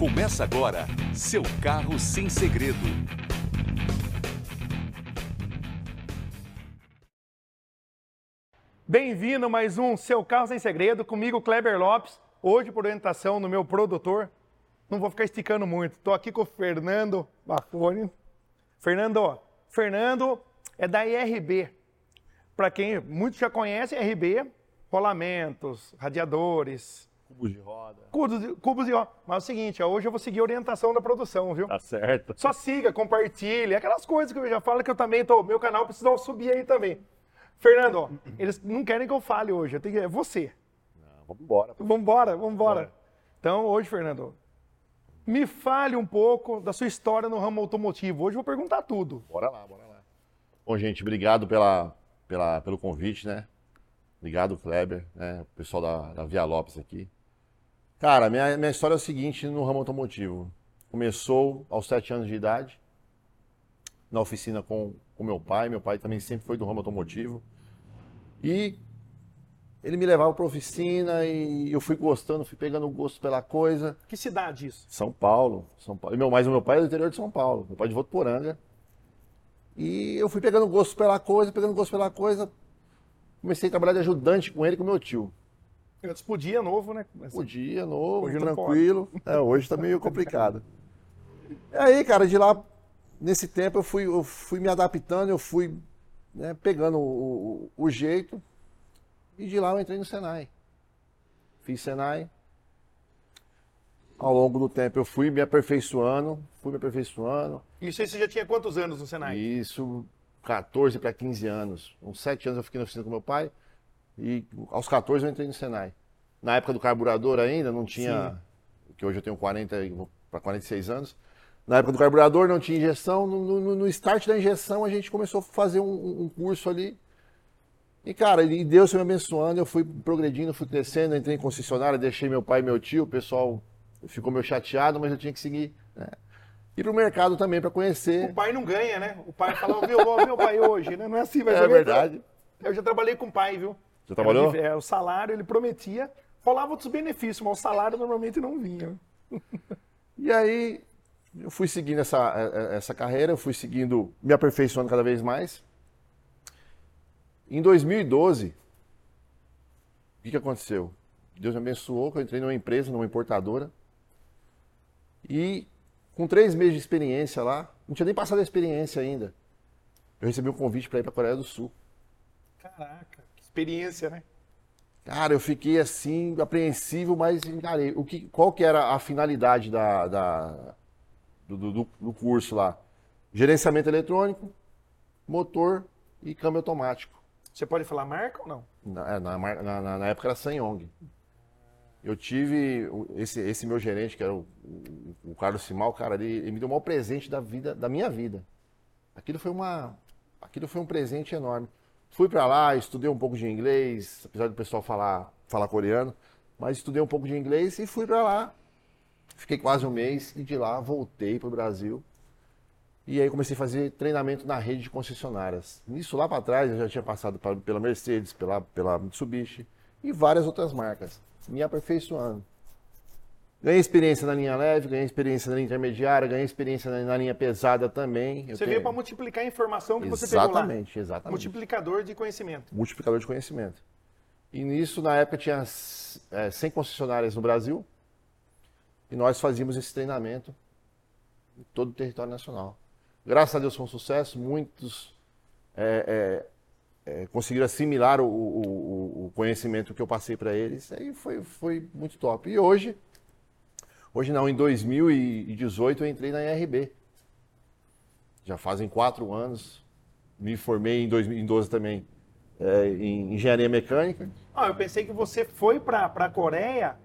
Começa agora, seu carro sem segredo. Bem-vindo a mais um Seu Carro Sem Segredo, comigo Kleber Lopes, hoje por orientação do meu produtor. Não vou ficar esticando muito, estou aqui com o Fernando Bafone. Fernando, Fernando é da IRB. Para quem muitos já conhecem, IRB, rolamentos, radiadores, Cubos de roda. cubos, de- cubos de roda. Mas é o seguinte, ó, hoje eu vou seguir a orientação da produção, viu? Tá certo. Só siga, compartilhe, aquelas coisas que eu já falo que eu também tô. Meu canal precisa subir aí também. Fernando, ó, eles não querem que eu fale hoje, eu tenho que, é você. Não, vamos embora. Vambora, vambora. Bora. Então, hoje, Fernando, me fale um pouco da sua história no ramo automotivo. Hoje eu vou perguntar tudo. Bora lá, bora lá. Bom, gente, obrigado pela, pela, pelo convite, né? Obrigado, Kleber, né? O pessoal da, da Via Lopes aqui. Cara, minha, minha história é o seguinte no ramo automotivo. Começou aos sete anos de idade, na oficina com o meu pai. Meu pai também sempre foi do ramo automotivo. E ele me levava para oficina e eu fui gostando, fui pegando gosto pela coisa. Que cidade isso? São Paulo, São Paulo. E meu, mas o meu pai é do interior de São Paulo, meu pai é de Votuporanga. E eu fui pegando gosto pela coisa, pegando gosto pela coisa. Comecei a trabalhar de ajudante com ele e com meu tio. Antes podia, novo, né? Podia, novo, Hoje tranquilo. É, hoje tá meio complicado. E aí, cara, de lá, nesse tempo, eu fui, eu fui me adaptando, eu fui né, pegando o, o- o jeito. E de lá eu entrei no Senai. Fiz Senai. Ao longo do tempo eu fui me aperfeiçoando, fui me aperfeiçoando. Isso aí você já tinha quantos anos no Senai? Isso, 14 para 15 anos. Uns 7 anos eu fiquei na oficina com meu pai. E aos 14 eu entrei no Senai. Na época do carburador ainda, não tinha. Que hoje eu tenho 40 para 46 anos. Na época do carburador não tinha injeção. No, no- no start da injeção a gente começou a fazer um, um curso ali. E, cara, e Deus me abençoando, eu fui progredindo, fui crescendo, entrei em concessionária, deixei meu pai e meu tio, o pessoal ficou meio chateado, mas eu tinha que seguir. Né? Ir pro mercado também para conhecer. O pai não ganha, né? O pai fala, viu, meu pai hoje, né? Não é assim, mas É verdade. Eu já trabalhei com o pai, viu? Você trabalhou? Era é, o salário, ele prometia, rolava outros benefícios, mas o salário normalmente não vinha. E aí, eu fui seguindo essa, eh, essa carreira, eu fui seguindo, me aperfeiçoando cada vez mais. Em 2012, o que, que aconteceu? Deus me abençoou, que eu entrei numa empresa, numa importadora. E com três meses de experiência lá, não tinha nem passado a experiência ainda. Eu recebi um convite para ir para a Coreia do Sul. Caraca, experiência, né? Cara, eu fiquei assim, apreensivo, mas encarei. O que, qual que era a finalidade da, da- do, do- do curso lá? Gerenciamento eletrônico, motor e câmbio automático. Você pode falar marca ou não? Na, é, na, na- na- época era Sanyong. Eu tive esse, esse meu gerente, que era o, o- o Carlos Simal, cara, ele, ele me deu o maior presente da vida, da minha vida. Aquilo foi uma, aquilo foi um presente enorme. Fui pra lá, estudei um pouco de inglês, apesar do pessoal falar, falar coreano, mas estudei um pouco de inglês e fui pra lá. Fiquei quase um mês e de lá voltei pro Brasil. E aí comecei a fazer treinamento na rede de concessionárias. Nisso lá para trás eu já tinha passado pa- pela Mercedes, pela, pela Mitsubishi e várias outras marcas, me aperfeiçoando. Ganhei experiência na linha leve, ganhei experiência na linha intermediária, ganhei experiência na, na linha pesada também. Eu Você tenho- veio para multiplicar a informação que você pegou lá. Exatamente, exatamente. Multiplicador de conhecimento. Multiplicador de conhecimento. E nisso, na época, tinha é, 100 concessionárias no Brasil e nós fazíamos esse treinamento em todo o território nacional. Graças a Deus foi um sucesso, muitos é, é, é, conseguiram assimilar o, o- o- conhecimento que eu passei para eles, aí foi, foi muito top. E hoje, hoje não, em 2018 eu entrei na IRB. Já fazem quatro anos, me formei em 2012 também é, em engenharia mecânica. Ah, eu pensei que você foi para a Coreia,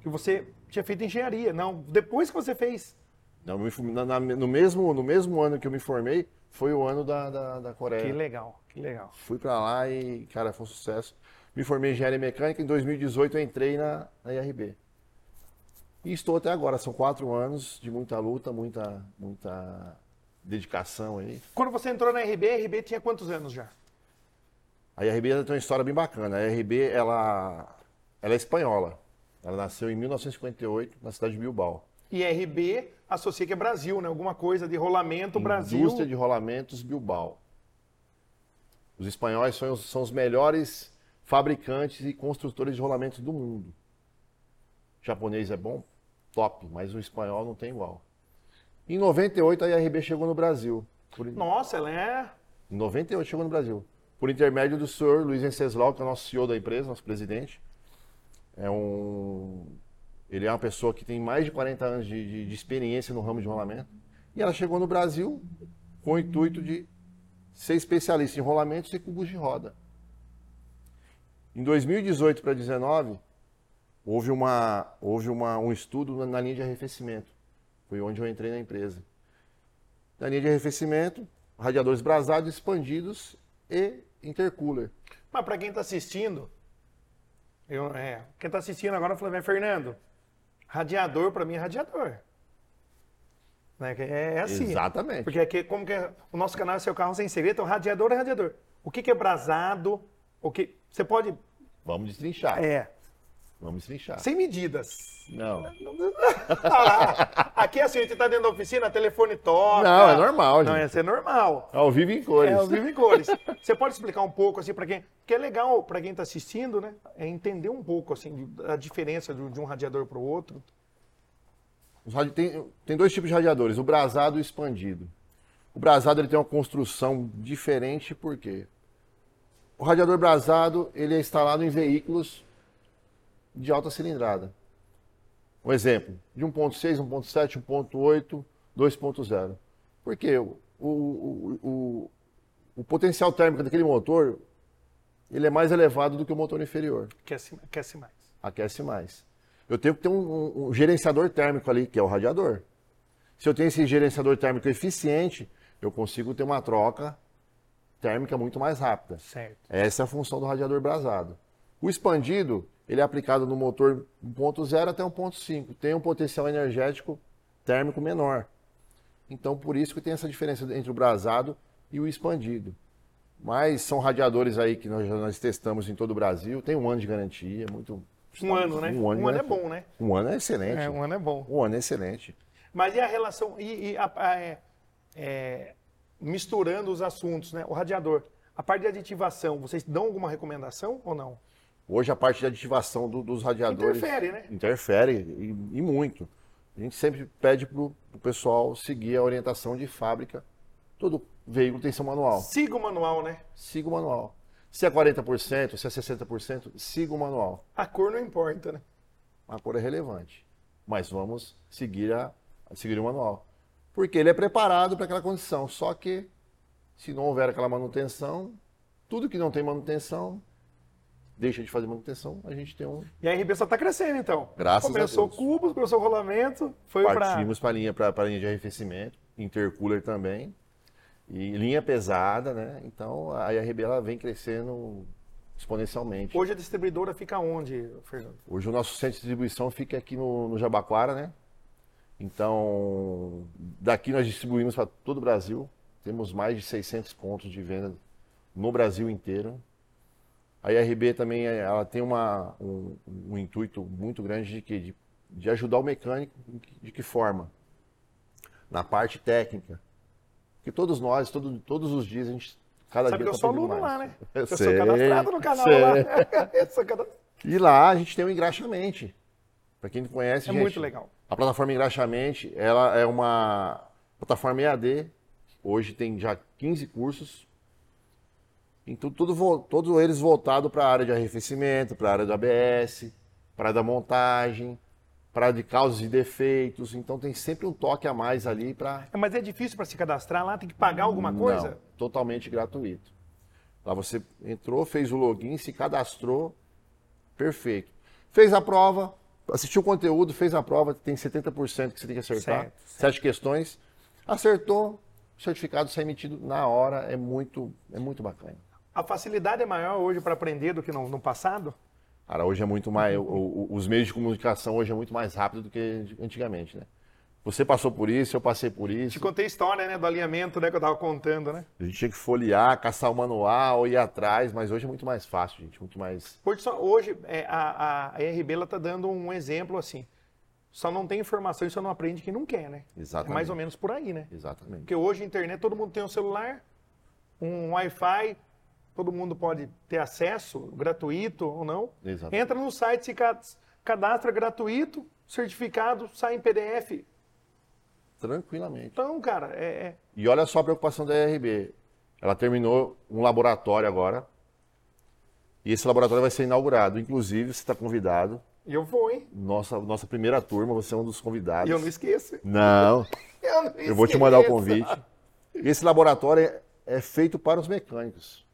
que você tinha feito engenharia. Não, depois que você fez. Não, na- na- no, mesmo, no mesmo ano que eu me formei, foi o ano da, da, da Coreia. Que legal, que legal. Fui pra lá e, cara, foi um sucesso. Me formei em engenharia mecânica, em 2018 eu entrei na, na IRB. E estou até agora, são quatro anos de muita luta, muita, muita dedicação aí. Quando você entrou na RB, a RB tinha quantos anos já? A ela tem uma história bem bacana. A IRB, ela, ela é espanhola. Ela nasceu em 1958, na cidade de Bilbao. IRB associa que é Brasil, né? Alguma coisa de rolamento Brasil. Indústria de rolamentos Bilbao. Os espanhóis são os, são os melhores fabricantes e construtores de rolamentos do mundo. Japonês é bom? Top, mas o espanhol não tem igual. Em 98 a IRB chegou no Brasil. Por... Nossa, ela é. Em 98 chegou no Brasil. Por intermédio do senhor Luiz Venceslau, que é o nosso CEO da empresa, nosso presidente. É um... Ele é uma pessoa que tem mais de 40 anos de, de, de experiência no ramo de rolamento. E ela chegou no Brasil com o intuito de ser especialista em rolamentos e cubos de roda. Em 2018 para 2019, houve, uma, houve uma, um estudo na, na linha de arrefecimento. Foi onde eu entrei na empresa. Na linha de arrefecimento, radiadores brasados, expandidos e intercooler. Mas para quem está assistindo, eu, é, quem está assistindo agora falou, Fernando, radiador para mim é radiador. Né? É, é assim. Exatamente. Porque aqui, como que é, o nosso canal é seu carro sem segredo, então radiador é radiador. O que, que é brasado? O que você pode? Vamos destrinchar. É. Vamos destrinchar. Sem medidas. Não. Ah, aqui é assim, a gente tá dentro da oficina, telefone toca. Não, é normal, gente. Não, ia ser normal. Ao vivo em cores. É, ao vivo em cores. Você pode explicar um pouco, assim, para quem. Que é legal para quem está assistindo, né? É entender um pouco, assim, a diferença de um radiador para o outro. Tem, tem dois tipos de radiadores, o brasado e o expandido. O brasado ele tem uma construção diferente, por quê? O radiador brasado ele é instalado em veículos de alta cilindrada. Um exemplo, de 1.6, 1.7, 1.8, 2.0. Por quê? O, o, o, o, potencial térmico daquele motor ele é mais elevado do que o motor inferior. Aquece, aquece mais. Aquece mais. Eu tenho que ter um, um, gerenciador térmico ali, que é o radiador. Se eu tenho esse gerenciador térmico eficiente, eu consigo ter uma troca térmica muito mais rápida. Certo. Essa é a função do radiador brasado. O expandido, ele é aplicado no motor 1.0 até 1.5. Tem um potencial energético térmico menor. Então, por isso que tem essa diferença entre o brasado e o expandido. Mas são radiadores aí que nós, nós testamos em todo o Brasil. Tem um ano de garantia, muito... Um ano, né? Um ano, um ano é bom, né? Um ano é excelente. É, um ano é bom. Um ano é excelente. Mas e a relação... E, e a, a, é, é, misturando os assuntos, né? O radiador. A parte de aditivação, vocês dão alguma recomendação ou não? Hoje a parte de aditivação do, dos radiadores. Interfere, né? Interfere e, e muito. A gente sempre pede para o pessoal seguir a orientação de fábrica. Todo veículo tem seu manual. Siga o manual, né? Siga o manual. Se é 40%, se é 60%, siga o manual. A cor não importa, né? A cor é relevante. Mas vamos seguir, a, seguir o manual. Porque ele é preparado para aquela condição. Só que, se não houver aquela manutenção, tudo que não tem manutenção deixa de fazer manutenção, a gente tem um. E a RB só está crescendo, então. Graças começou a Deus. Começou cubos, começou rolamento, foi para. Partimos para a linha, pra, linha de arrefecimento, intercooler também. E linha pesada, né? Então a IRB ela vem crescendo exponencialmente. Hoje a distribuidora fica onde, Fernando? Hoje o nosso centro de distribuição fica aqui no, no Jabaquara, né? Então, daqui nós distribuímos para todo o Brasil. Temos mais de 600 pontos de venda no Brasil inteiro. A IRB também ela tem uma, um, um intuito muito grande de, que, de, de ajudar o mecânico de que forma? Na parte técnica. Porque todos nós, todo, todos os dias, a gente. Cada Sabe dia que eu tá sou aluno mais. lá, né? Eu, Eu sei, sou cadastrado no canal sei. lá. Eu sou cadastrado. E lá a gente tem o engraxamente. Para quem não conhece, É gente, muito legal. A plataforma Engraxamente, ela é uma plataforma EAD. Hoje tem já 15 cursos. Então, tudo, todos eles voltados para a área de arrefecimento, para a área do ABS, para da montagem, para de causas e defeitos. Então, tem sempre um toque a mais ali para É, Mas é difícil para se cadastrar lá? Tem que pagar alguma coisa? não, totalmente gratuito. Lá você entrou, fez o login, se cadastrou, perfeito. Fez a prova, assistiu o conteúdo, fez a prova, tem 70% que você tem que acertar. Certo, Sete questões. Acertou, o certificado sai emitido na hora, é muito, é muito bacana. A facilidade é maior hoje para aprender do que no, no passado? Cara, hoje é muito mais. o- o- os meios de comunicação hoje é muito mais rápido do que antigamente, né? Você passou por isso, eu passei por isso. Te contei a história, né, do alinhamento, né, que eu tava contando, né? A gente tinha que folhear, caçar o manual, ir atrás, mas hoje é muito mais fácil, gente. Muito mais. Hoje, só- hoje é, a, a, RB ela tá dando um exemplo assim. Só não tem informação e só não aprende quem não quer, né? Exatamente. É mais ou menos por aí, né? Exatamente. Porque hoje a internet, todo mundo tem um celular, um Wi-Fi, todo mundo pode ter acesso, gratuito ou não. Exato. Entra no site, se ca- cadastra gratuito, certificado, sai em PDF. Tranquilamente. Então, cara, é, é- E olha só a preocupação da ERB. Ela terminou um laboratório agora. E esse laboratório vai ser inaugurado. Inclusive, você está convidado. eu vou, hein? Nossa, nossa primeira turma, você é um dos E convidados. eu não esqueço. Não, Eu, não eu vou te mandar o esqueço. convite. E esse laboratório é, é feito para os mecânicos.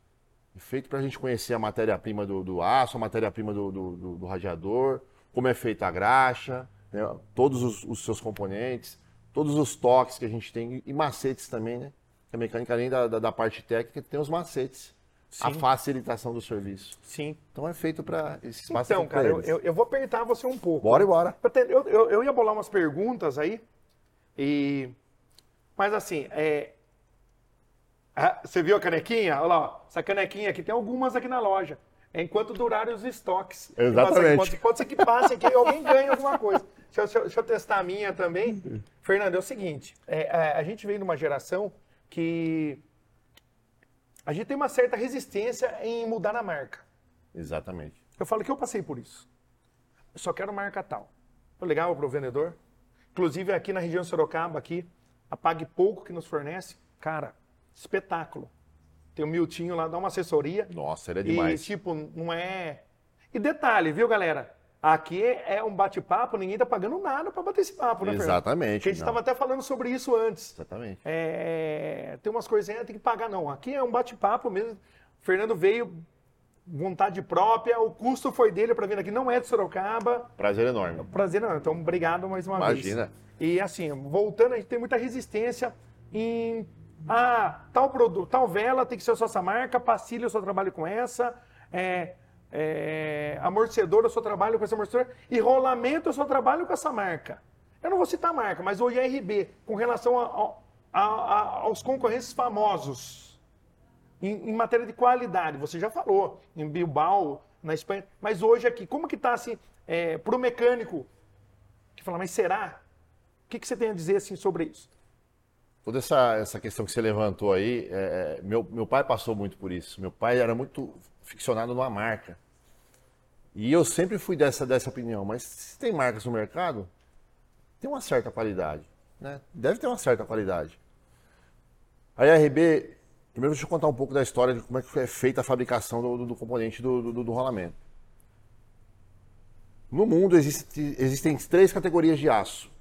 É feito para a gente conhecer a matéria-prima do, do aço, a matéria-prima do, do, do- do radiador, como é feita a graxa, né, todos os, os seus componentes, todos os toques que a gente tem e macetes também, né? A mecânica, além da, da, da parte técnica, tem os macetes. A Sim. facilitação do serviço. Sim. Então é feito para esse espaço Então, é cara, eu, eu- eu vou apertar você um pouco. Bora e bora. Eu, eu- eu ia bolar umas perguntas aí, e... mas assim, é... ah, você viu a canequinha? Olha lá, essa canequinha aqui, tem algumas aqui na loja. É enquanto durarem os estoques. Exatamente. Pode, ser que passe aqui alguém ganhe alguma coisa. Deixa, eu- deixa eu- testar a minha também. Fernando, é o seguinte, é, é, a gente veio numa geração que a gente tem uma certa resistência em mudar a marca. Exatamente. Eu falo que eu passei por isso. Eu só quero marca tal. Eu ligava para o vendedor. Inclusive aqui na região Sorocaba, aqui, a Pague Pouco que nos fornece, cara, espetáculo. Tem o Miltinho lá, dá uma assessoria. Nossa, ele é E, demais. tipo, não é. E detalhe, viu, galera? Aqui é um bate-papo, ninguém tá pagando nada para bater esse papo, né, Fernando? Exatamente, Porque a gente estava até falando sobre isso antes. Exatamente. É, tem umas coisinhas que tem que pagar, não. Aqui é um bate-papo mesmo. O Fernando veio, vontade própria, o custo foi dele para vir aqui, não é de Sorocaba. Prazer enorme. Prazer, não. Então, obrigado mais uma Imagina. vez. E assim, voltando, a gente tem muita resistência em. Ah, tal produto, tal vela tem que ser só essa marca, pastilha eu só trabalho com essa, é, é, eu só trabalho com esse amortecedor, e rolamento eu só trabalho com essa marca. Eu não vou citar a marca, mas o IRB, com relação a- a- a- aos concorrentes famosos, em, em matéria de qualidade, você já falou, em Bilbao, na Espanha, mas hoje aqui, como que está assim, para o mecânico que fala, mas será? O que, que você tem a dizer assim sobre isso? Toda essa, essa questão que você levantou aí, é, é, meu, meu pai passou muito por isso. Meu pai era muito ficcionado numa marca. E eu sempre fui dessa, dessa opinião. Mas se tem marcas no mercado, tem uma certa qualidade. Né? Deve ter uma certa qualidade. A IRB, primeiro deixa eu contar um pouco da história de como é que é feita a fabricação do, do- do componente do, do- do rolamento. No mundo existe- existem três categorias de aço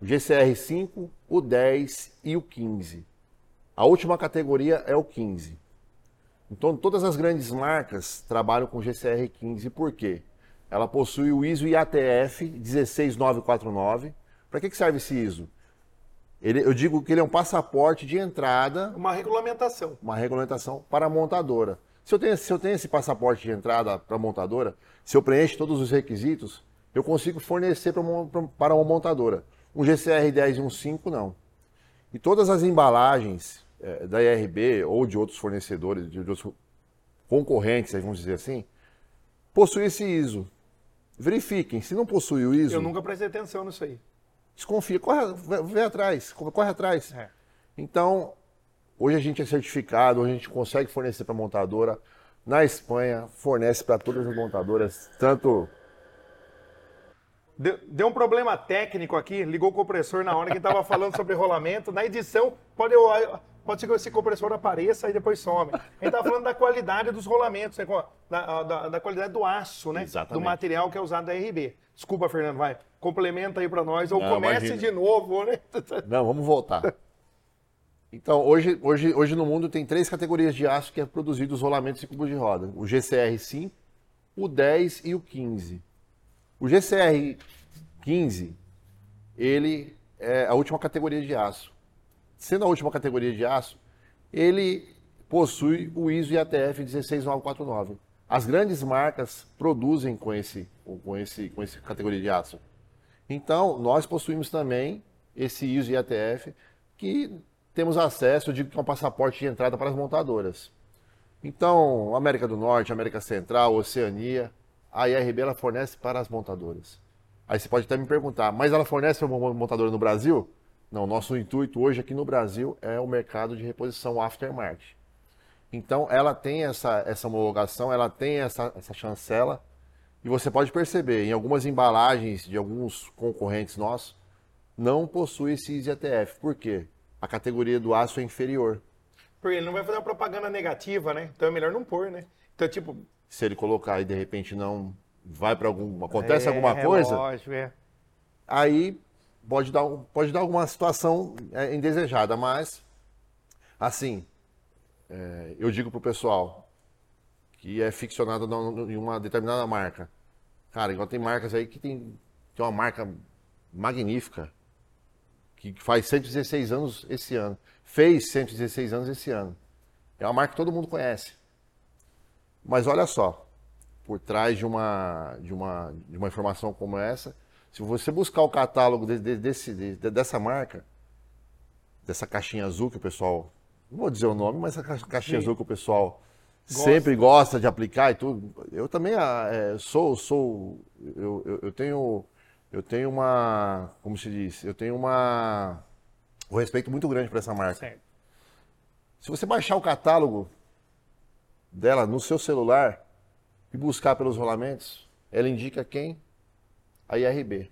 o GCR5, o 10 e o 15. A última categoria é o 15. Então, todas as grandes marcas trabalham com GCR15, por quê? Ela possui o ISO IATF 16949. Para que, que serve esse ISO? Ele- eu digo que ele é um passaporte de entrada Uma regulamentação. uma regulamentação para a montadora. Se eu tenho, se eu tenho esse passaporte de entrada para a montadora, se eu preencho todos os requisitos, eu consigo fornecer para uma, pra- para uma montadora. Um GCR 10 e um 5, não. E todas as embalagens eh, da IRB ou de outros fornecedores, de, outros concorrentes, vamos dizer assim, possuem esse ISO. Verifiquem, se não possui o ISO, Eu nunca prestei atenção nisso aí. desconfia, corre, vê atrás, corre atrás. É. Então, hoje a gente é certificado, hoje a gente consegue fornecer para a montadora. Na Espanha, fornece para todas as montadoras, tanto. Deu, deu um problema técnico aqui, ligou o compressor na hora que estava falando sobre rolamento. Na edição, pode, pode ser que esse compressor apareça e depois some. A gente estava falando da qualidade dos rolamentos, né, da, da- da qualidade do aço, né? Exatamente. Do material que é usado da RB. Desculpa, Fernando, vai. Complementa aí para nós, ou Não, comece imagina. de novo, né? Não, vamos voltar. Então, hoje, hoje, hoje no mundo tem três categorias de aço que é produzido os rolamentos e cubos de roda: o GCR5, o 10 e o 15. O GCR 15, ele é a última categoria de aço. Sendo a última categoria de aço, ele possui o ISO IATF 16949. As grandes marcas produzem com esse, com esse, com essa categoria de aço. Então, nós possuímos também esse ISO IATF que temos acesso, eu digo que é um passaporte de entrada para as montadoras. Então, América do Norte, América Central, Oceania, a IRB ela fornece para as montadoras. Aí você pode até me perguntar, mas ela fornece uma montadora no Brasil? Não, nosso intuito hoje aqui no Brasil é o mercado de reposição aftermarket. Então, ela tem essa, essa homologação, ela tem essa, essa chancela, e você pode perceber, em algumas embalagens de alguns concorrentes nossos, não possui esse EasyATF. Por quê? A categoria do aço é inferior. Porque ele não vai fazer uma propaganda negativa, né? Então é melhor não pôr, né? Então, tipo. Se ele colocar e de repente não vai para algum. acontece é, alguma coisa. Lógico, é. Aí pode dar, pode dar alguma situação é, indesejada, mas assim, é, eu digo pro pessoal que é ficcionado em uma determinada marca. Cara, igual tem marcas aí que tem, tem uma marca magnífica, que faz 116 anos esse ano. Fez 116 anos esse ano. É uma marca que todo mundo conhece. Mas olha só, por trás de uma, de uma, de uma informação como essa, se você buscar o catálogo de, de, desse, de, dessa marca, dessa caixinha azul que o pessoal, não vou dizer o nome, mas essa caixinha Sim. azul que o pessoal gosta. sempre gosta de aplicar e tudo. Eu também ah, é, sou, sou, eu, eu, eu, tenho, eu tenho uma, como se diz, eu tenho uma, um respeito muito grande para essa marca. Certo. Se você baixar o catálogo dela no seu celular e buscar pelos rolamentos, ela indica quem? a IRB.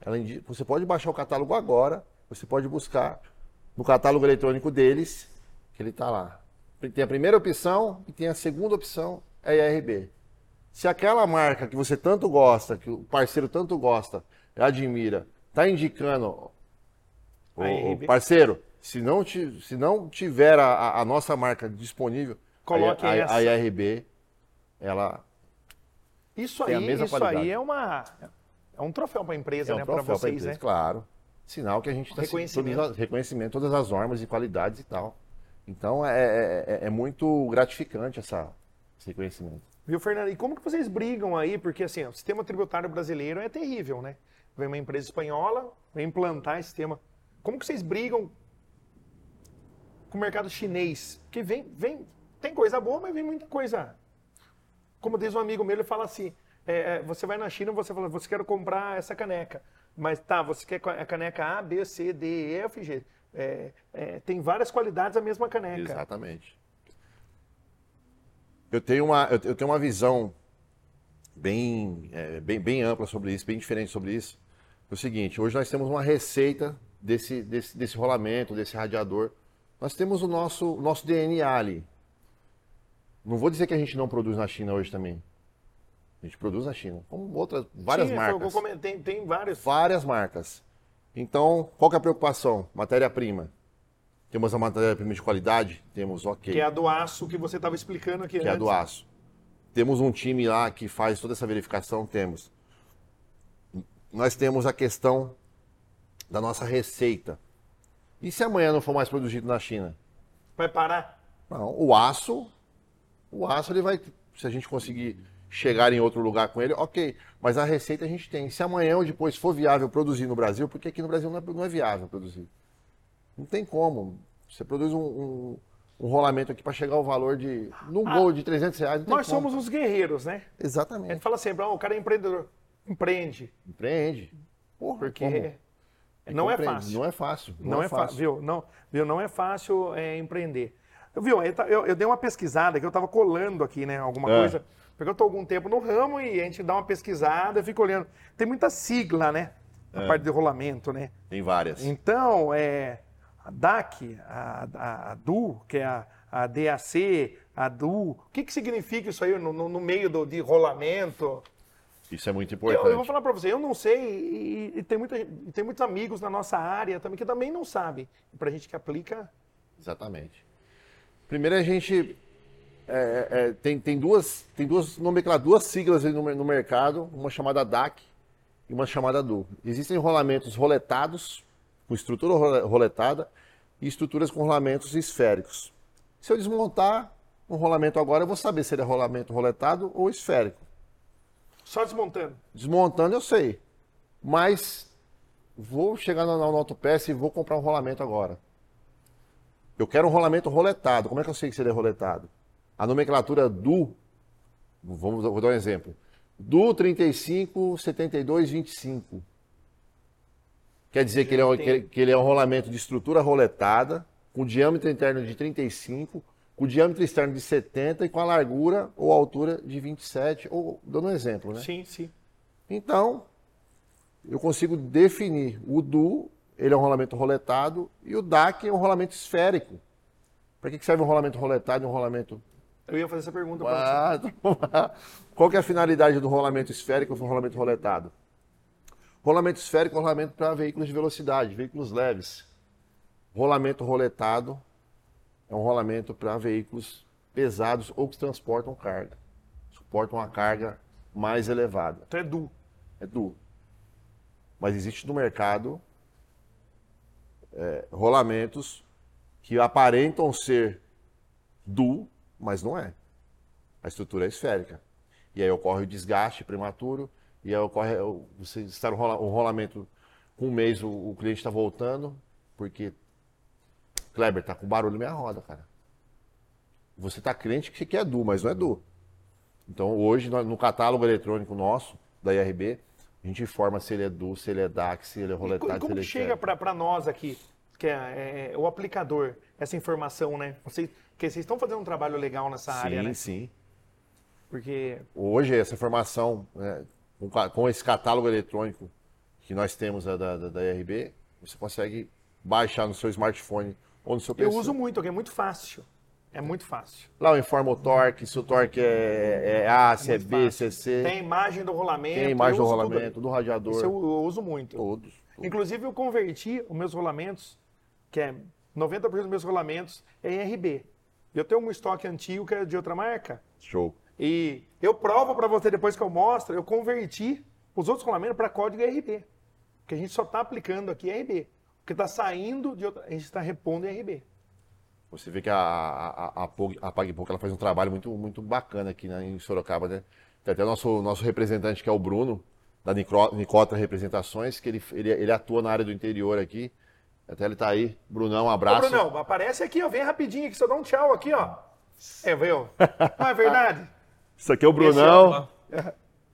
Ela indica, você pode baixar o catálogo agora, você pode buscar no catálogo eletrônico deles, que ele está lá. Tem a primeira opção e tem a segunda opção, é a IRB. Se aquela marca que você tanto gosta, que o parceiro tanto gosta, admira, está indicando, o, parceiro, se não, se não tiver a, a nossa marca disponível, Coloque a, a, a IRB, ela isso aí, isso qualidade. aí é uma é um troféu para a empresa, é um né, para vocês, empresa, né? Claro. Sinal que a gente está reconhecimento. Todas as, reconhecimento, todas as normas e qualidades e tal. Então é, é, é, é muito gratificante essa, esse reconhecimento. Viu, Fernando? E como que vocês brigam aí? Porque assim, o sistema tributário brasileiro é terrível, né? Vem uma empresa espanhola, vem implantar esse sistema. Como que vocês brigam com o mercado chinês? Que vem, vem, tem coisa boa, mas vem muita coisa como diz um amigo meu, ele fala assim: é, é, você vai na China, você fala, você quer comprar essa caneca, mas tá, você quer a caneca A, B, C, D, E, F, G. É, é, tem várias qualidades a mesma caneca. Exatamente. Eu tenho uma, eu tenho uma visão bem, é, bem, bem ampla sobre isso, bem diferente sobre isso. É o seguinte, hoje nós temos uma receita desse, desse, desse rolamento, desse radiador. Nós temos o nosso, nosso DNA ali. Não vou dizer que a gente não produz na China hoje também. A gente produz na China, como outras, várias Sim, marcas. Tem, tem várias. Várias marcas. Então, qual que é a preocupação? Matéria-prima. Temos a matéria-prima de qualidade? Temos, ok. Que é a do aço que você estava explicando aqui Que antes. é a do aço. Temos um time lá que faz toda essa verificação? Temos. Nós temos a questão da nossa receita. E se amanhã não for mais produzido na China? Vai parar? Não, o aço o aço ele vai, se a gente conseguir chegar em outro lugar com ele, ok. Mas a receita a gente tem. Se amanhã ou depois for viável produzir no Brasil, porque aqui no Brasil não é, não é viável produzir. Não tem como. Você produz um, um, um rolamento aqui para chegar ao valor de. num ah, gol de 300 reais. nós como. somos os guerreiros, né? Exatamente. A gente fala sempre, oh, o cara é empreendedor. Empreende. Empreende. Porra, porque. Não é, fácil. não é fácil. Não, não é, é fácil. Viu? Não, viu? Não é fácil é, empreender. Eu, viu, eu, eu, dei uma pesquisada que eu estava colando aqui, né? Alguma é. coisa. Porque eu estou algum tempo no ramo e a gente dá uma pesquisada, fica olhando. Tem muita sigla, né? A é. parte de rolamento, né? Tem várias. Então, é, a DAC, a, a, a DU, que é a, a DAC, a DU. O que, que significa isso aí no, no, no meio do, de rolamento? Isso é muito importante. Eu, eu vou falar para você, eu não sei e, e, tem, muita, tem muitos amigos na nossa área também que também não sabem. Para a gente que aplica. Exatamente. Primeiro a gente é, é, tem, tem, duas, tem duas nomenclaturas, duas siglas no, no, mercado, uma chamada DAC e uma chamada DU. Existem rolamentos roletados, com estrutura roletada, e estruturas com rolamentos esféricos. Se eu desmontar um rolamento agora, eu vou saber se ele é rolamento roletado ou esférico. Só desmontando? Desmontando eu sei. Mas vou chegar na, na autopeça e vou comprar um rolamento agora. Eu quero um rolamento roletado. Como é que eu sei que ele é roletado? A nomenclatura do. Vamos, vou dar um exemplo. Do 35, 72, 25. Quer dizer que ele, é um, que, ele, é um rolamento de estrutura roletada, com diâmetro interno de 35, com diâmetro externo de 70 e com a largura ou altura de 27, ou dando um exemplo, né? Sim, sim. Então, eu consigo definir o DU, ele é um rolamento roletado, e o DAC é um rolamento esférico. Para que serve um rolamento roletado e um rolamento Eu ia fazer essa pergunta pra você. ah, Qual que é a finalidade do rolamento esférico ou rolamento roletado? Rolamento esférico é um rolamento para veículos de velocidade, veículos leves. Rolamento roletado é um rolamento para veículos pesados ou que transportam carga. Suportam uma carga mais elevada. Então é du. É duro. Mas existe no mercado é, rolamentos que aparentam ser du, mas não é. A estrutura é esférica. E aí ocorre o desgaste prematuro, e aí ocorre o- você estar um rola- rolamento com um mês o, o cliente está voltando, porque Kleber tá com barulho na minha roda, cara. Você tá crente que é du, mas não é du. Então hoje no catálogo eletrônico nosso da IRB, a gente informa se ele é du, se ele é DAC, se ele é roletado, e se como ele é chega pra nós aqui, que é, é, o aplicador, essa informação, né? Vocês, porque vocês estão fazendo um trabalho legal nessa área, Sim, né? sim. Porque Hoje, essa informação, né, com, com esse catálogo eletrônico que nós temos da, da, da IRB, você consegue baixar no seu smartphone ou no seu PC. eu uso muito, é muito fácil. É muito fácil. Lá eu informo o torque, se o torque é, é A, se é, B, fácil. se é C, Tem imagem do rolamento. tem imagem do tudo rolamento, ali. do radiador, Isso eu, eu uso muito. todos. tudo. Inclusive, eu converti os meus rolamentos, que é 90% dos meus rolamentos é em RB. Eu tenho um estoque antigo que é de outra marca. Show. E eu provo para você depois que eu mostro, eu converti os outros rolamentos para código RB. Porque a gente só está aplicando aqui RB. Porque está saindo de outra. A gente está repondo em RB. Você vê que a, a, a, a ela faz um trabalho muito, muito bacana aqui né, em Sorocaba, né? Tem até o nosso, nosso representante, que é o Bruno, da Nicota Representações, que ele, ele, ele atua na área do interior aqui. Até ele tá aí. Brunão, um Ô, abraço. Brunão, aparece aqui, ó. Vem rapidinho aqui, só dá um tchau aqui, ó. É, viu? Não é verdade? Isso aqui é o Brunão,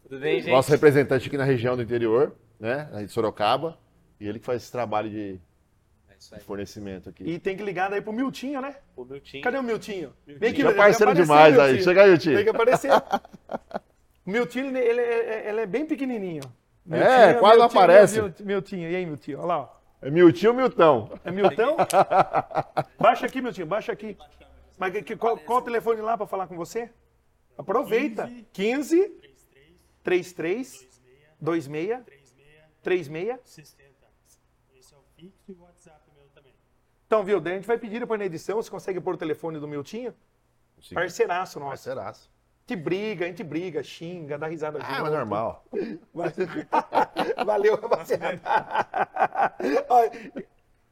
Tudo bem, gente? nosso representante aqui na região do interior, né? De Sorocaba. E ele que faz esse trabalho de É isso aí. fornecimento aqui. E tem que ligar daí pro Miltinho, né? O time. Cadê o Miltinho? Vem Já Miltinho, tem que parceiro aparecer, demais aí. Miltinho. Chega aí, Miltinho. Tem que aparecer. O Miltinho, ele, ele é, ele é bem pequenininho. É, quase não aparece. Miltinho, Miltinho. E aí, Miltinho? Olha lá. ó. É Miltinho ou Miltão? É Miltão? baixa aqui, Miltinho, baixa aqui. Mas que- que- qual, qual o telefone lá para falar com você? Aproveita. 15 33 26 36 60. Esse é o fixo e o WhatsApp meu também. Então, viu? Daí a gente vai pedir depois na edição, se consegue pôr o telefone do Miltinho. Parceiraço nosso. Parceiraço. A gente briga, a gente briga, xinga, dá risada Ah, mas normal. Valeu, rapaziada. Olha,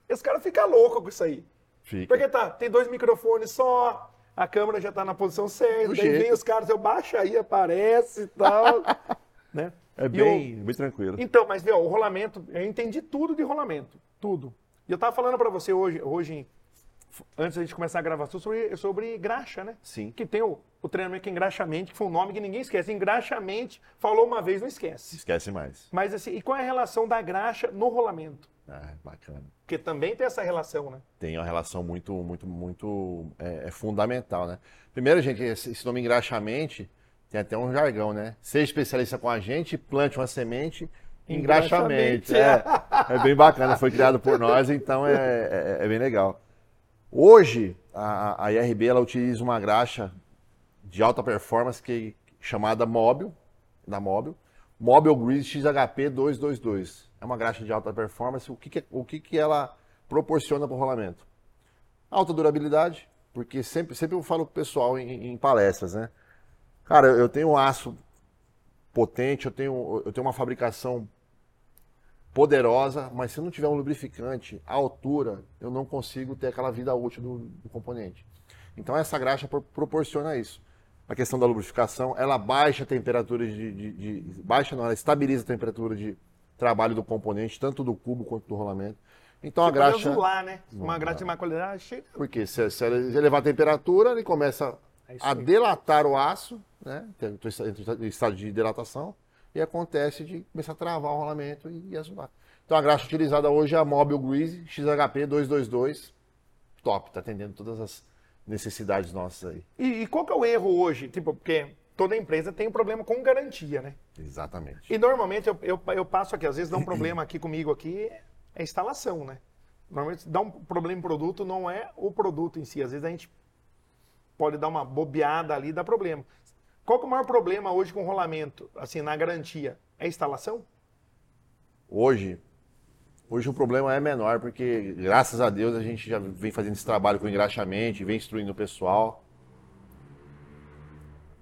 Esse cara fica louco com isso aí. Fica. Porque tá, tem dois microfones só, a câmera já tá na posição certa, Do daí vem os caras, eu baixo aí, aparece e tal. né? É bem, bem tranquilo. Então, mas viu, o rolamento, eu entendi tudo de rolamento, tudo. E eu tava falando pra você hoje, hoje antes da gente começar a gravação, sobre, sobre graxa, né? Sim. Que tem o, o treinamento que engraxamento, que foi um nome que ninguém esquece. Engraxamento, falou uma vez, não esquece. Esquece mais. Mas assim, e qual é a relação da graxa no rolamento? Ah, bacana. Porque também tem essa relação, né? Tem uma relação muito, muito, muito é, é fundamental, né? Primeiro, gente, esse, esse nome engraxamente tem até um jargão, né? Seja especialista com a gente, plante uma semente, engraxamente. Engraxamente, É, é bem bacana, foi criado por nós, então é, é, é bem legal. Hoje, a, a IRB ela utiliza uma graxa de alta performance que, chamada Móbil, da Móbil, Móbil Grid XHP 222. É uma graxa de alta performance. O que, que, o que, que ela proporciona para o rolamento? Alta durabilidade, porque sempre, sempre eu falo pro pessoal em, em palestras, né? Cara, eu tenho um aço potente, eu tenho, eu tenho uma fabricação poderosa, mas se eu não tiver um lubrificante à altura, eu não consigo ter aquela vida útil do, do componente. Então essa graxa pro- proporciona isso. A questão da lubrificação, ela baixa a temperatura de, de- de- baixa não, ela estabiliza a temperatura de trabalho do componente, tanto do cubo quanto do rolamento. Então a Você pode graxa, azular, né? Uma Não graxa de má qualidade, chega. porque se, se elevar a temperatura, ele começa É a delatar o aço, né? Entra em estado de dilatação e acontece de começar a travar o rolamento e azular. Então a graxa utilizada hoje é a Mobile Grease XHP 222. Top, tá atendendo todas as necessidades nossas aí. E, e qual que é o erro hoje? Tipo, porque toda empresa tem um problema com garantia, né? Exatamente. E normalmente eu, eu, eu passo aqui, às vezes dá um problema aqui comigo aqui, é instalação, né? Normalmente dá um problema em produto, não é o produto em si. Às vezes a gente pode dar uma bobeada ali e dá problema. Qual que é o maior problema hoje com rolamento, assim, na garantia? É a instalação? Hoje, hoje o problema é menor, porque graças a Deus a gente já vem fazendo esse trabalho com engraxamento, vem instruindo o pessoal.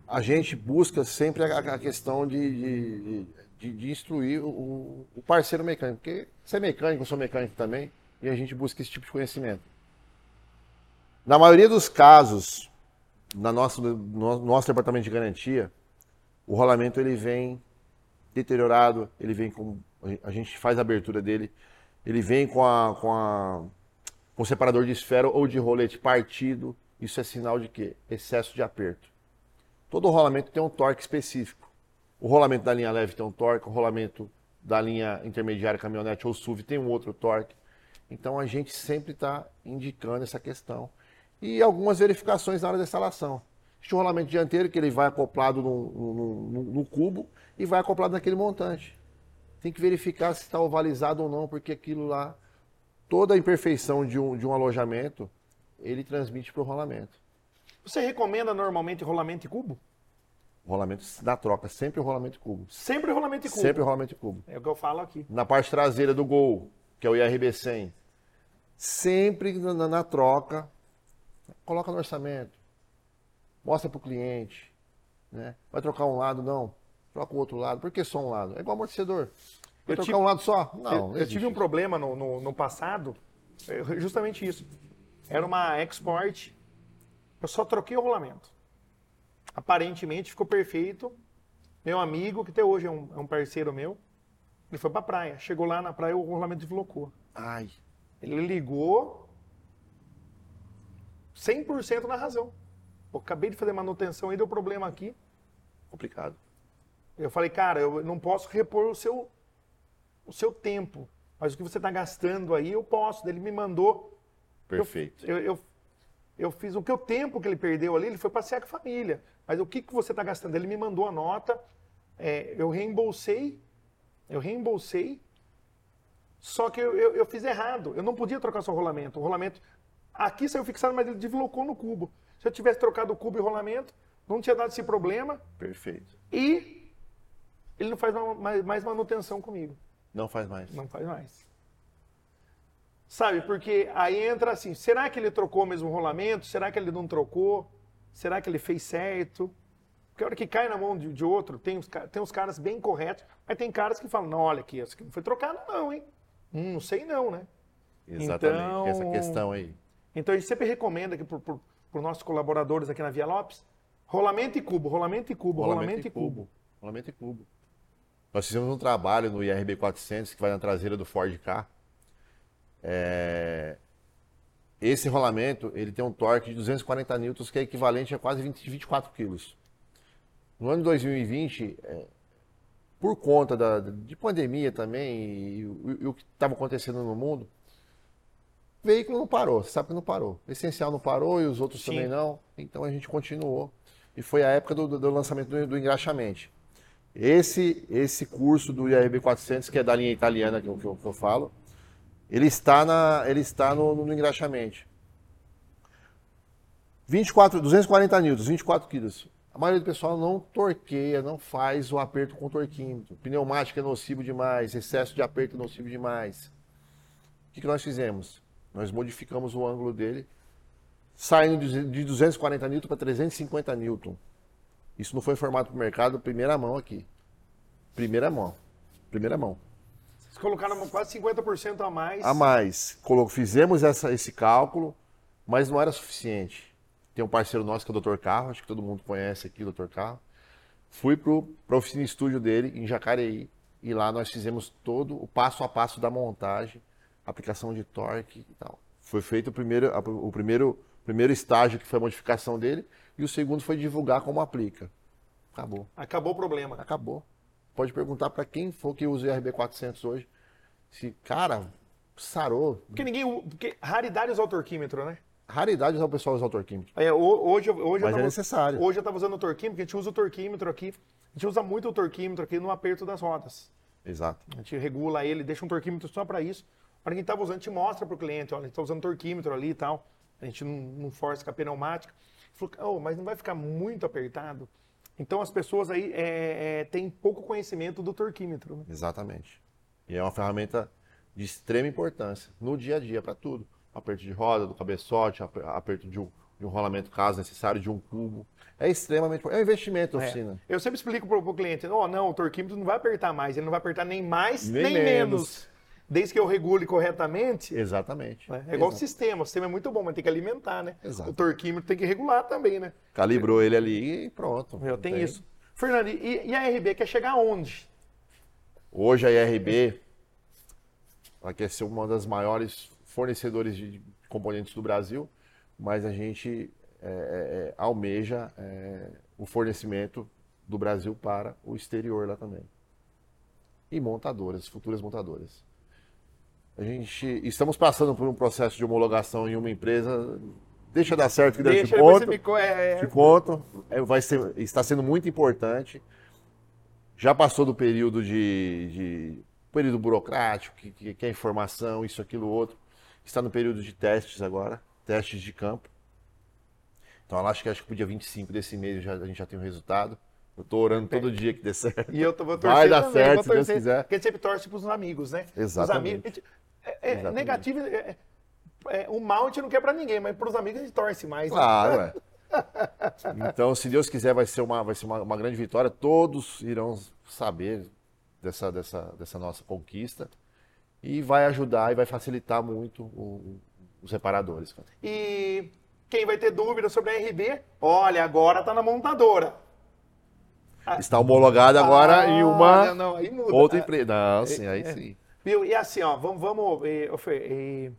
A gente busca sempre a, a questão de, de, de, de instruir o, o parceiro mecânico, porque você é mecânico, eu sou mecânico também, e a gente busca esse tipo de conhecimento. Na maioria dos casos, na nossa, no nosso departamento de garantia, o rolamento ele vem deteriorado, ele vem com. A gente faz a abertura dele, ele vem com, a, com, a, com o separador de esfera ou de rolete partido. Isso é sinal de quê? Excesso de aperto. Todo rolamento tem um torque específico. O rolamento da linha leve tem um torque, o rolamento da linha intermediária, caminhonete ou SUV tem um outro torque. Então a gente sempre está indicando essa questão. E algumas verificações na hora da instalação. Existe um rolamento dianteiro que ele vai acoplado no, no, no, cubo e vai acoplado naquele montante. Tem que verificar se está ovalizado ou não, porque aquilo lá, toda a imperfeição de um, de um alojamento, ele transmite para o rolamento. Você recomenda normalmente rolamento e cubo? Rolamento da troca, sempre o rolamento cubo. Sempre rolamento e cubo. Sempre o rolamento cubo. É o que eu falo aqui. Na parte traseira do Gol, que é o IRB 100, sempre na, na troca, coloca no orçamento, mostra para o cliente, né? Vai trocar um lado, não, troca o outro lado. Por que só um lado? É igual amortecedor. Vai Eu trocar tive- um lado só? Não, eu, eu tive um problema no, no, no passado, é, justamente isso. Era uma Export, eu só troquei o rolamento. Aparentemente ficou perfeito. Meu amigo, que até hoje é um, é um parceiro meu, ele foi pra praia. Chegou lá na praia, o rolamento deslocou. Ai, Ele ligou 100% na razão. Acabei de fazer manutenção aí, deu problema aqui. complicado. Eu falei, cara, eu não posso repor o seu, o seu tempo. Mas o que você está gastando aí, eu posso. Ele me mandou. Perfeito. Eu, eu, eu fiz o que o tempo que ele perdeu ali, ele foi passear com a família. Mas o que, que você está gastando? Ele me mandou a nota, é, eu reembolsei, eu reembolsei, só que eu, eu, eu fiz errado. Eu não podia trocar o rolamento. O rolamento aqui saiu fixado, mas ele deslocou no cubo. Se eu tivesse trocado o cubo e rolamento, não tinha dado esse problema Perfeito. e ele não faz ma- mais, manutenção comigo. Não faz mais. Não faz mais. Sabe, porque aí entra assim, será que ele trocou mesmo o rolamento? Será que ele não trocou? Será que ele fez certo? Porque a hora que cai na mão de, de outro, tem uns, tem uns caras bem corretos, mas tem caras que falam, não, olha aqui, essa aqui não foi trocada não, hein? Hum, não sei não, né? Exatamente. Então- Essa questão aí. Então a gente sempre recomenda aqui para os nossos colaboradores aqui na Via Lopes, rolamento e cubo, rolamento e cubo, rolamento, e cubo. Rolamento e cubo. Nós fizemos um trabalho no IRB 400 que vai na traseira do Ford K. É, Esse rolamento ele tem um torque de 240 newtons que é equivalente a quase 20, 24 quilos. No ano de 2020, é, por conta da, de pandemia também e, o- e o que estava acontecendo no mundo, veículo não parou. Você sabe que não parou. Essencial não parou e os outros Sim. também não. Então a gente continuou. E foi a época do, do lançamento do, do engraxamento. Esse, esse curso do IRB 400, que é da linha italiana que eu, que eu, que eu falo, ele está, na, ele está no, no engraxamento. 24, 240 newtons, 24 quilos. A maioria do pessoal não torqueia, não faz o aperto com torquímetro. Pneumática é nocivo demais, excesso de aperto é nocivo demais. O que, que nós fizemos? Nós modificamos o ângulo dele, saindo de de 240 newton para 350 newton. Isso não foi informado para o mercado, primeira mão aqui. Primeira mão. Primeira mão. Vocês colocaram quase 50% a mais. A mais, fizemos essa- esse cálculo, mas não era suficiente. Tem um parceiro nosso que é o Dr. Carro, acho que todo mundo conhece aqui o Dr. Carro. Fui para a oficina estúdio dele, em Jacareí, e lá nós fizemos todo o passo a passo da montagem, aplicação de torque e tal. Foi feito o primeiro, o primeiro, primeiro estágio, que foi a modificação dele. E o segundo foi divulgar como aplica. Acabou. Acabou o problema. Acabou. Pode perguntar para quem for que usa o RB400 hoje. Se, cara, sarou. Porque ninguém. Porque raridade usar o torquímetro, né? Raridade usar o pessoal usar o torquímetro. É, ho- hoje, hoje Mas é tava- necessário. Hoje eu tava usando o torquímetro, porque a gente usa o torquímetro aqui. A gente usa muito o torquímetro aqui no aperto das rodas. Exato. A gente regula ele, deixa um torquímetro só para isso. Para quem estava usando, a gente mostra para o cliente, olha, a gente está usando torquímetro ali e tal. A gente não, não força com a pneumática. Ele Falou, "Oh, mas não vai ficar muito apertado? Então as pessoas aí é, é, têm pouco conhecimento do torquímetro. né? Exatamente. E é uma ferramenta de extrema importância no dia a dia para tudo. Aperto de roda, do cabeçote, ap- aperto de um, de um rolamento caso necessário, de um cubo. É extremamente É um investimento da É. oficina. Eu sempre explico para o cliente, oh, não, o torquímetro não vai apertar mais, ele não vai apertar nem mais, Nem nem, menos. menos. Desde que eu regule corretamente, Exatamente. né? É igual o sistema, o sistema é muito bom, mas tem que alimentar, né? Exato. O torquímetro tem que regular também, né? Calibrou ele ali e pronto. Eu tenho isso. Fernando, e, e a RB quer chegar aonde? Hoje a IRB ela quer ser uma das maiores fornecedores de componentes do Brasil, mas a gente é, é, é, almeja é, o fornecimento do Brasil para o exterior lá também. E montadoras, futuras montadoras. A gente estamos passando por um processo de homologação em uma empresa. Deixa dar certo que Deixa eu te conto. co- é, Te conto. É, vai ser, está sendo muito importante. Já passou do período de, de- período burocrático, que, que, que é informação, isso, aquilo, outro. Está no período de testes agora, testes de campo. Então, eu acho que acho que pro dia 25 desse mês já, a gente já tem o resultado. Eu tô orando todo dia que dê certo. E eu tô- vou torcer Vai dar também, certo, se Deus quiser. Porque a gente sempre torce pros amigos, né? Os Exatamente. amigos, a gente- é- é negativo, é- é- o mal a gente não quer pra ninguém, mas pros amigos a gente torce mais. né? Claro, é. Então, se Deus quiser, vai ser uma, vai ser uma, uma grande vitória. Todos irão saber dessa, dessa, dessa nossa conquista. E vai ajudar e vai facilitar muito o- os reparadores. cara. E quem vai ter dúvida sobre a RB, olha, agora tá na montadora. Está homologado agora em uma Ah, não, aí muda. outra Ah, empresa. Não, sim, aí é. sim. Viu? E assim, ó, vamos. vamos Fer, eh,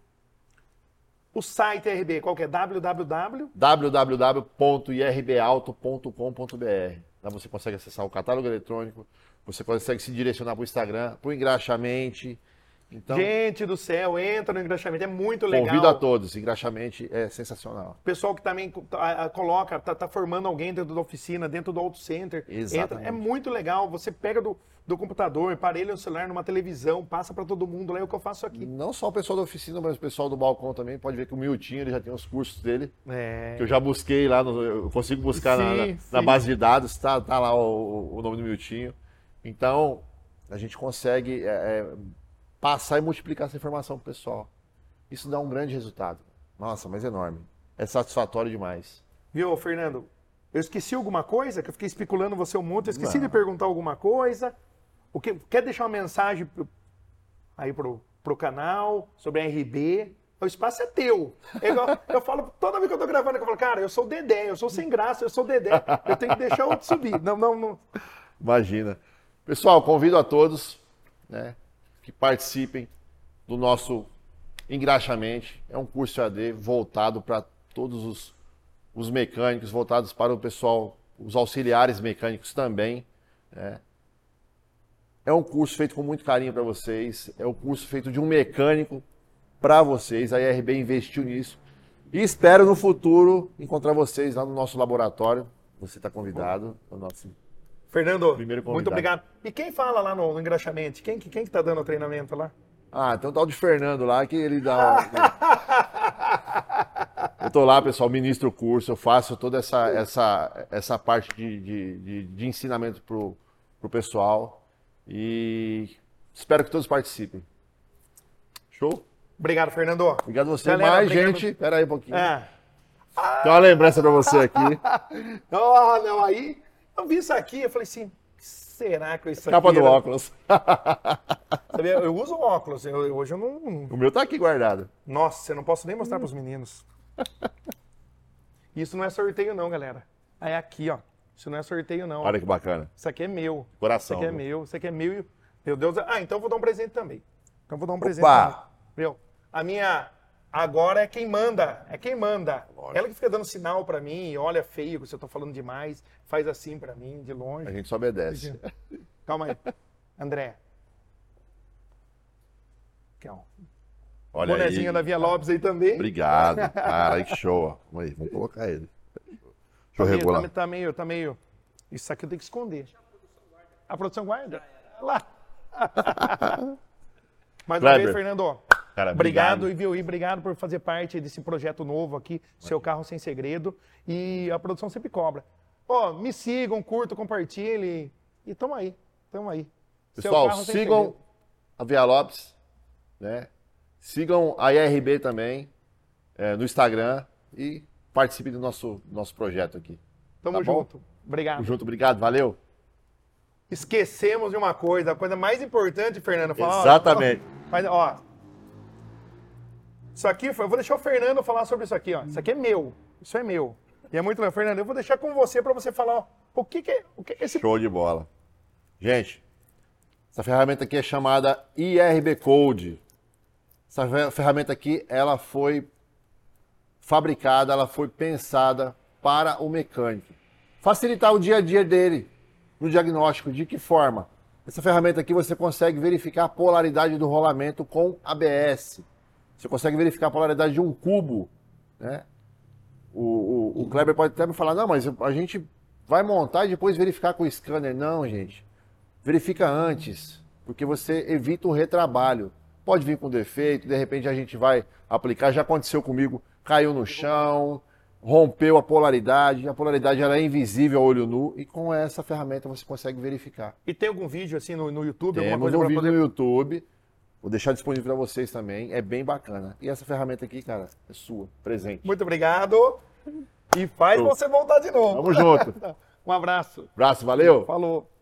o site RB, qual que é? www. www.irbauto.com.br. Lá você consegue acessar o catálogo eletrônico, você consegue se direcionar para o Instagram, para o Engraxamente. Então, Gente do céu, entra no engraxamento, é muito legal. convido a todos. Engraxamente é sensacional. Pessoal que também co- coloca, tá, tá formando alguém dentro da oficina, dentro do auto center. Exatamente. Entra, é muito legal. Você pega do, do computador, emparelha o celular numa televisão, passa para todo mundo. Lá é o que eu faço aqui. Não só o pessoal da oficina, mas o pessoal do balcão também. Pode ver que o Miltinho ele já tem os cursos dele. É. Que eu já busquei lá, no- eu consigo buscar na- Sim, na, na sim. base de dados, tá, tá lá o, o nome do Miltinho. Então, a gente consegue é, é, passar e multiplicar essa informação pro pessoal. Isso dá um grande resultado. Nossa, mas enorme. É satisfatório demais. Viu, Fernando? Eu esqueci alguma coisa, que eu fiquei especulando você um monte. Eu esqueci Não. de perguntar alguma coisa. O que, quer deixar uma mensagem pro- aí pro, pro canal sobre a RB? O espaço é teu. É igual- eu falo, toda vez que eu tô gravando, eu falo, cara, eu sou Dedé, eu sou sem graça, eu sou Dedé. Eu tenho que deixar outro subir. Não, não, não. Imagina. Pessoal, convido a todos né, que participem do nosso Engraxamente. É um curso AD voltado para todos os, os mecânicos, voltados para o pessoal, os auxiliares mecânicos também. né. É um curso feito com muito carinho para vocês. É um curso feito de um mecânico para vocês. A IRB investiu nisso. E espero no futuro encontrar vocês lá no nosso laboratório. Você está convidado. ao nosso Fernando, muito obrigado. E quem fala lá no, engraxamento? Quem, que- quem que tá dando o treinamento lá? Ah, tem um tal de Fernando lá que ele dá. eu tô lá, pessoal, ministro o curso, eu faço toda essa, essa, essa parte de, de, de, de ensinamento pro, pro pessoal. E espero que todos participem. Show? Obrigado, Fernando. Obrigado a você. Galera, Mais obrigado. gente. Pera aí um pouquinho. Ah. Tem uma lembrança pra você aqui. Oh, não, aí eu vi isso aqui, eu falei assim, será que isso Capa aqui... do era- óculos. Sabia, Eu uso óculos, eu, hoje eu não... O meu tá aqui guardado. Nossa, eu não posso nem mostrar pros meninos. Isso não é sorteio não, galera. Ah, É aqui, ó. Isso não é sorteio não. Olha que bacana. Isso aqui é meu. Coração, Isso aqui é viu? meu, isso aqui é meu. e- Meu Deus. Ah, então eu vou dar um presente também. Então eu vou dar um presente Opa! Meu, a minha, Agora é quem manda, é quem manda. Ela que fica dando sinal pra mim, olha feio se eu tô falando demais, faz assim pra mim, de longe. A gente só obedece. Calma aí. André. Ó. Olha Bonezinha aí. da Via Lopes aí também. Obrigado. Cara, que show. Vamos aí, vamos colocar ele. Deixa Tá eu meio, regular. tá, tá meio, tá meio. Isso aqui eu tenho que esconder. A produção guarda? Lá. Mais uma Kleber. vez, Fernando. Cara, Obrigado, e viu? E obrigado por fazer parte desse projeto novo aqui, Seu Carro Sem Segredo. E a produção sempre cobra. Ó, me sigam, curtam, compartilhem. E tamo aí, tamo aí. Seu Pessoal, Carro Sem sigam a Via Lopes, né? Sigam a IRB também é, no Instagram e participem do nosso, nosso projeto aqui. Tamo tá bom? junto. Obrigado. Tamo junto, obrigado, valeu. Esquecemos de uma coisa, a coisa mais importante, Fernando, falar. ó, Exatamente. Mas, ó. Isso aqui, eu vou deixar o Fernando falar sobre isso aqui, ó. Isso aqui é meu. Isso é meu. E é muito legal. Fernando, eu vou deixar com você para você falar, ó, o que que é, o que que é esse... Show de bola. Gente, essa ferramenta aqui é chamada IRB Code. Essa fer- ferramenta aqui, ela foi fabricada, ela foi pensada para o mecânico. Facilitar o dia a dia dele no diagnóstico. De que forma? Essa ferramenta aqui você consegue verificar a polaridade do rolamento com ABS. Você consegue verificar a polaridade de um cubo, né? O, o, o Kleber pode até me falar, não, mas a gente vai montar e depois verificar com o scanner. Não, gente. Verifica antes, porque você evita o retrabalho. Pode vir com defeito, de repente a gente vai aplicar. Já aconteceu comigo, caiu no chão, rompeu a polaridade, a polaridade ela é invisível ao olho nu e com essa ferramenta você consegue verificar. E tem algum vídeo assim no, no YouTube, alguma Temos coisa um vídeo poder... no YouTube, vou deixar disponível para vocês também, é bem bacana. E essa ferramenta aqui, cara, é sua, presente. Muito obrigado. E faz você voltar de novo. Tamo junto. um abraço. Abraço, valeu! Falou.